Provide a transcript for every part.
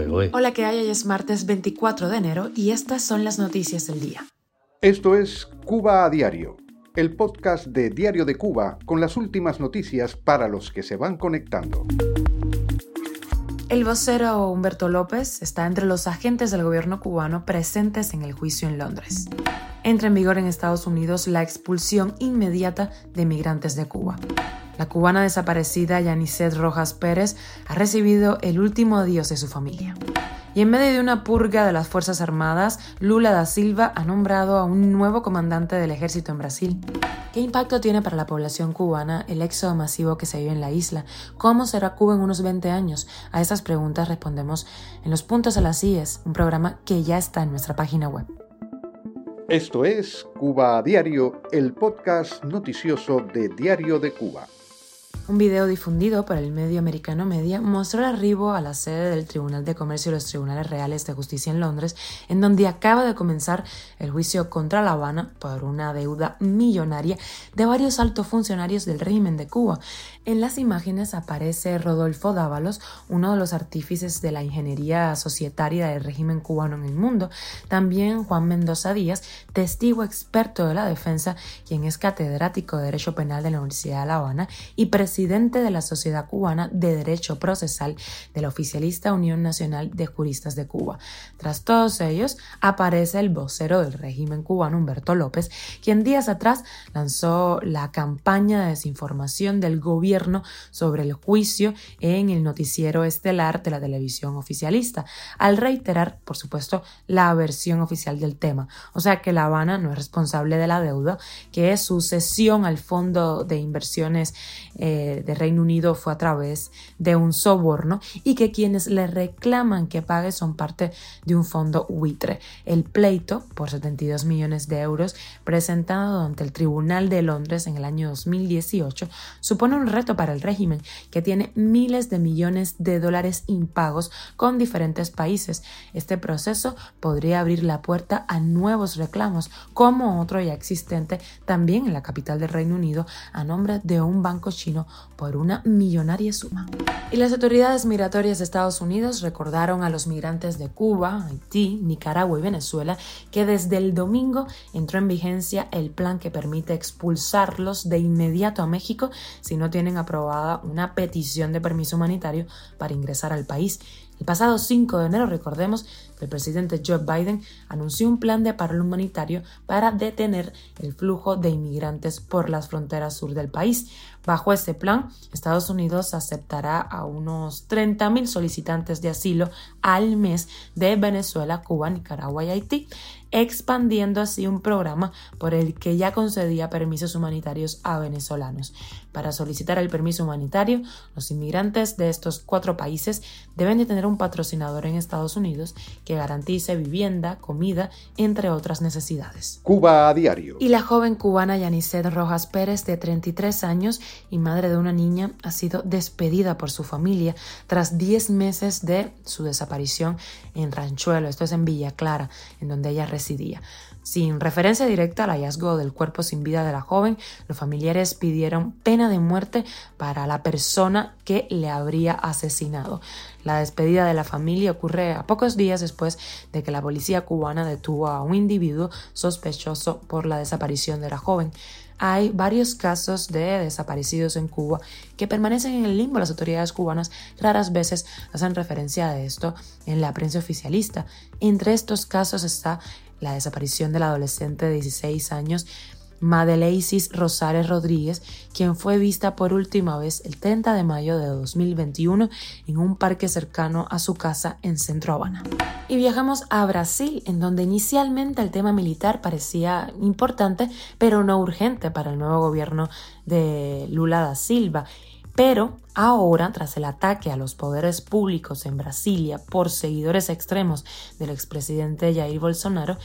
Eh. Hola, que hay? Hoy es martes 24 de enero y estas son las noticias del día. Esto es Cuba a Diario, el podcast de Diario de Cuba con las últimas noticias para los que se van conectando. El vocero Humberto López está entre los agentes del gobierno cubano presentes en el juicio en Londres. Entra en vigor en Estados Unidos la expulsión inmediata de migrantes de Cuba. La cubana desaparecida Yanicet Rojas Pérez ha recibido el último adiós de su familia. Y en medio de una purga de las Fuerzas Armadas, Lula da Silva ha nombrado a un nuevo comandante del ejército en Brasil. ¿Qué impacto tiene para la población cubana el éxodo masivo que se vive en la isla? ¿Cómo será Cuba en unos 20 años? A estas preguntas respondemos en Los Puntos a las IES, un programa que ya está en nuestra página web. Esto es Cuba a Diario, el podcast noticioso de Diario de Cuba. Un video difundido por el medio americano Media mostró el arribo a la sede del Tribunal de Comercio y los Tribunales Reales de Justicia en Londres, en donde acaba de comenzar el juicio contra La Habana por una deuda millonaria de varios altos funcionarios del régimen de Cuba. En las imágenes aparece Rodolfo Dávalos, uno de los artífices de la ingeniería societaria del régimen cubano en el mundo, también Juan Mendoza Díaz, testigo experto de la defensa, quien es catedrático de Derecho Penal de la Universidad de La Habana y presidente de la Sociedad Cubana de Derecho Procesal de la oficialista Unión Nacional de Juristas de Cuba. Tras todos ellos, aparece el vocero del régimen cubano, Humberto López, quien días atrás lanzó la campaña de desinformación del gobierno sobre el juicio en el noticiero estelar de la televisión oficialista, al reiterar, por supuesto, la versión oficial del tema. O sea que La Habana no es responsable de la deuda, que es su cesión al Fondo de Inversiones eh, de Reino Unido fue a través de un soborno y que quienes le reclaman que pague son parte de un fondo buitre. El pleito por 72 millones de euros presentado ante el Tribunal de Londres en el año 2018 supone un reto para el régimen que tiene miles de millones de dólares impagos con diferentes países. Este proceso podría abrir la puerta a nuevos reclamos, como otro ya existente también en la capital del Reino Unido a nombre de un banco chino por una millonaria suma. Y las autoridades migratorias de Estados Unidos recordaron a los migrantes de Cuba, Haití, Nicaragua y Venezuela que desde el domingo entró en vigencia el plan que permite expulsarlos de inmediato a México si no tienen aprobada una petición de permiso humanitario para ingresar al país. El pasado 5 de enero, recordemos que el presidente Joe Biden anunció un plan de paro humanitario para detener el flujo de inmigrantes por las fronteras sur del país. Bajo este plan, Estados Unidos aceptará a unos 30.000 solicitantes de asilo al mes de Venezuela, Cuba, Nicaragua y Haití expandiendo así un programa por el que ya concedía permisos humanitarios a venezolanos. Para solicitar el permiso humanitario, los inmigrantes de estos cuatro países deben de tener un patrocinador en Estados Unidos que garantice vivienda, comida, entre otras necesidades. Cuba a diario. Y la joven cubana Yanicet Rojas Pérez, de 33 años y madre de una niña, ha sido despedida por su familia tras 10 meses de su desaparición en Ranchuelo, esto es en Villa Clara, en donde ella Sin referencia directa al hallazgo del cuerpo sin vida de la joven, los familiares pidieron pena de muerte para la persona que le habría asesinado. La despedida de la familia ocurre a pocos días después de que la policía cubana detuvo a un individuo sospechoso por la desaparición de la joven hay varios casos de desaparecidos en Cuba que permanecen en el limbo. Las autoridades cubanas raras veces hacen referencia a esto en la prensa oficialista. Entre estos casos está la desaparición del adolescente de 16 años Madeleisis Rosales Rodríguez, quien fue vista por última vez el 30 de mayo de 2021 en un parque cercano a su casa en Centro Habana. Y viajamos a Brasil, en donde inicialmente el tema militar parecía importante, pero no urgente para el nuevo gobierno de Lula da Silva. Pero ahora, tras el ataque a los poderes públicos en Brasilia por seguidores extremos del expresidente Jair Bolsonaro,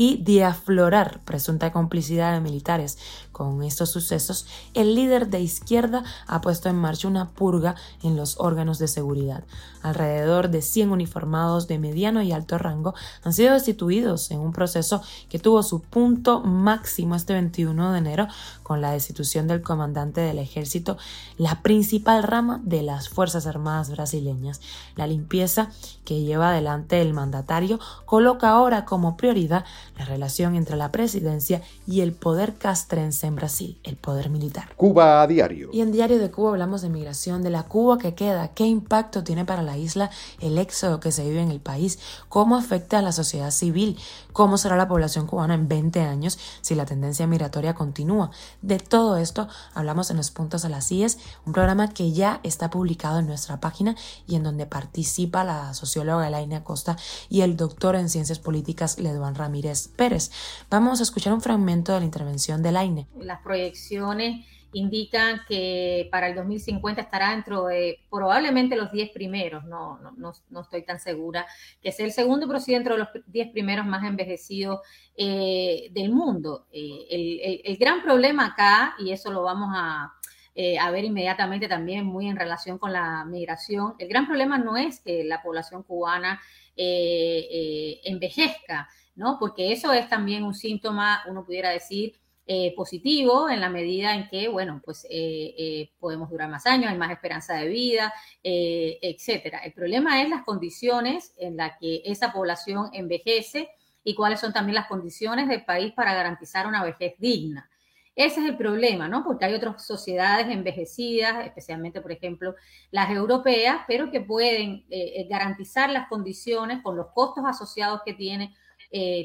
y de aflorar presunta complicidad de militares con estos sucesos, el líder de izquierda ha puesto en marcha una purga en los órganos de seguridad. Alrededor de 100 uniformados de mediano y alto rango han sido destituidos en un proceso que tuvo su punto máximo este 21 de enero con la destitución del comandante del ejército, la principal rama de las Fuerzas Armadas brasileñas. La limpieza que lleva adelante el mandatario coloca ahora como prioridad la relación entre la presidencia y el poder castrense en Brasil, el poder militar. Cuba a diario. Y en Diario de Cuba hablamos de migración, de la Cuba que queda, qué impacto tiene para la isla el éxodo que se vive en el país, cómo afecta a la sociedad civil, cómo será la población cubana en 20 años si la tendencia migratoria continúa. De todo esto hablamos en los puntos a las IES, un programa que ya está publicado en nuestra página y en donde participa la socióloga Elaine Acosta y el doctor en ciencias políticas Leduán Ramírez Pérez. Vamos a escuchar un fragmento de la intervención de Elaine. Las proyecciones indican que para el 2050 estará dentro de probablemente los 10 primeros, no, no, no, estoy tan segura, que es el segundo, pero sí dentro de los 10 primeros más envejecidos eh, del mundo. Eh, el, gran problema acá, y eso lo vamos a, eh, a ver inmediatamente también muy en relación con la migración, el gran problema no es que la población cubana envejezca, ¿no? Porque eso es también un síntoma, uno pudiera decir, eh, positivo en la medida en que, bueno, pues eh, eh, podemos durar más años, hay más esperanza de vida, etcétera. El problema es las condiciones en las que esa población envejece y cuáles son también las condiciones del país para garantizar una vejez digna. Ese es el problema, ¿no? Porque hay otras sociedades envejecidas, especialmente, por ejemplo, las europeas, pero que pueden garantizar las condiciones con los costos asociados que tiene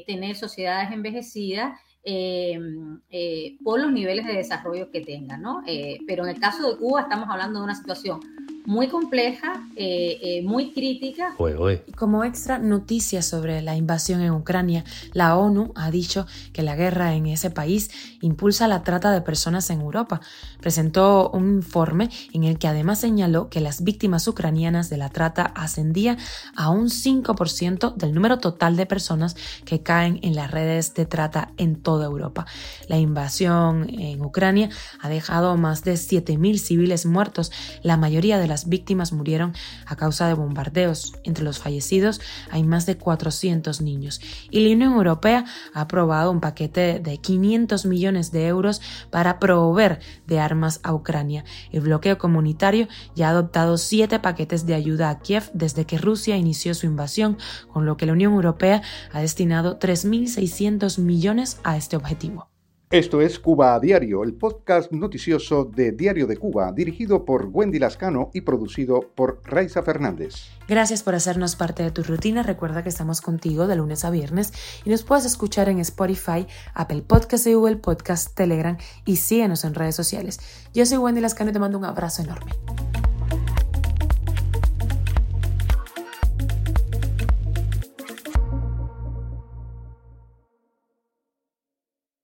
tener sociedades envejecidas eh, eh, por los niveles de desarrollo que tengan, ¿no? Eh, pero en el caso de Cuba estamos hablando de una situación muy compleja, eh, eh, muy crítica. Y como extra noticia sobre la invasión en Ucrania, la ONU ha dicho que la guerra en ese país impulsa la trata de personas en Europa. Presentó un informe en el que además señaló que las víctimas ucranianas de la trata ascendían a un 5% del número total de personas que caen en las redes de trata en toda Europa. La invasión en Ucrania ha dejado más de 7.000 civiles muertos, la mayoría de las víctimas murieron a causa de bombardeos. Entre los fallecidos hay más de 400 niños. Y la Unión Europea ha aprobado un paquete de 500 millones de euros para proveer de armas a Ucrania. El bloqueo comunitario ya ha adoptado siete paquetes de ayuda a Kiev desde que Rusia inició su invasión, con lo que la Unión Europea ha destinado 3.600 millones a este objetivo. Esto es Cuba a Diario, el podcast noticioso de Diario de Cuba, dirigido por Wendy Lascano y producido por Raiza Fernández. Gracias por hacernos parte de tu rutina. Recuerda que estamos contigo de lunes a viernes y nos puedes escuchar en Spotify, Apple Podcast Google Podcast, Telegram y síguenos en redes sociales. Yo soy Wendy Lascano y te mando un abrazo enorme.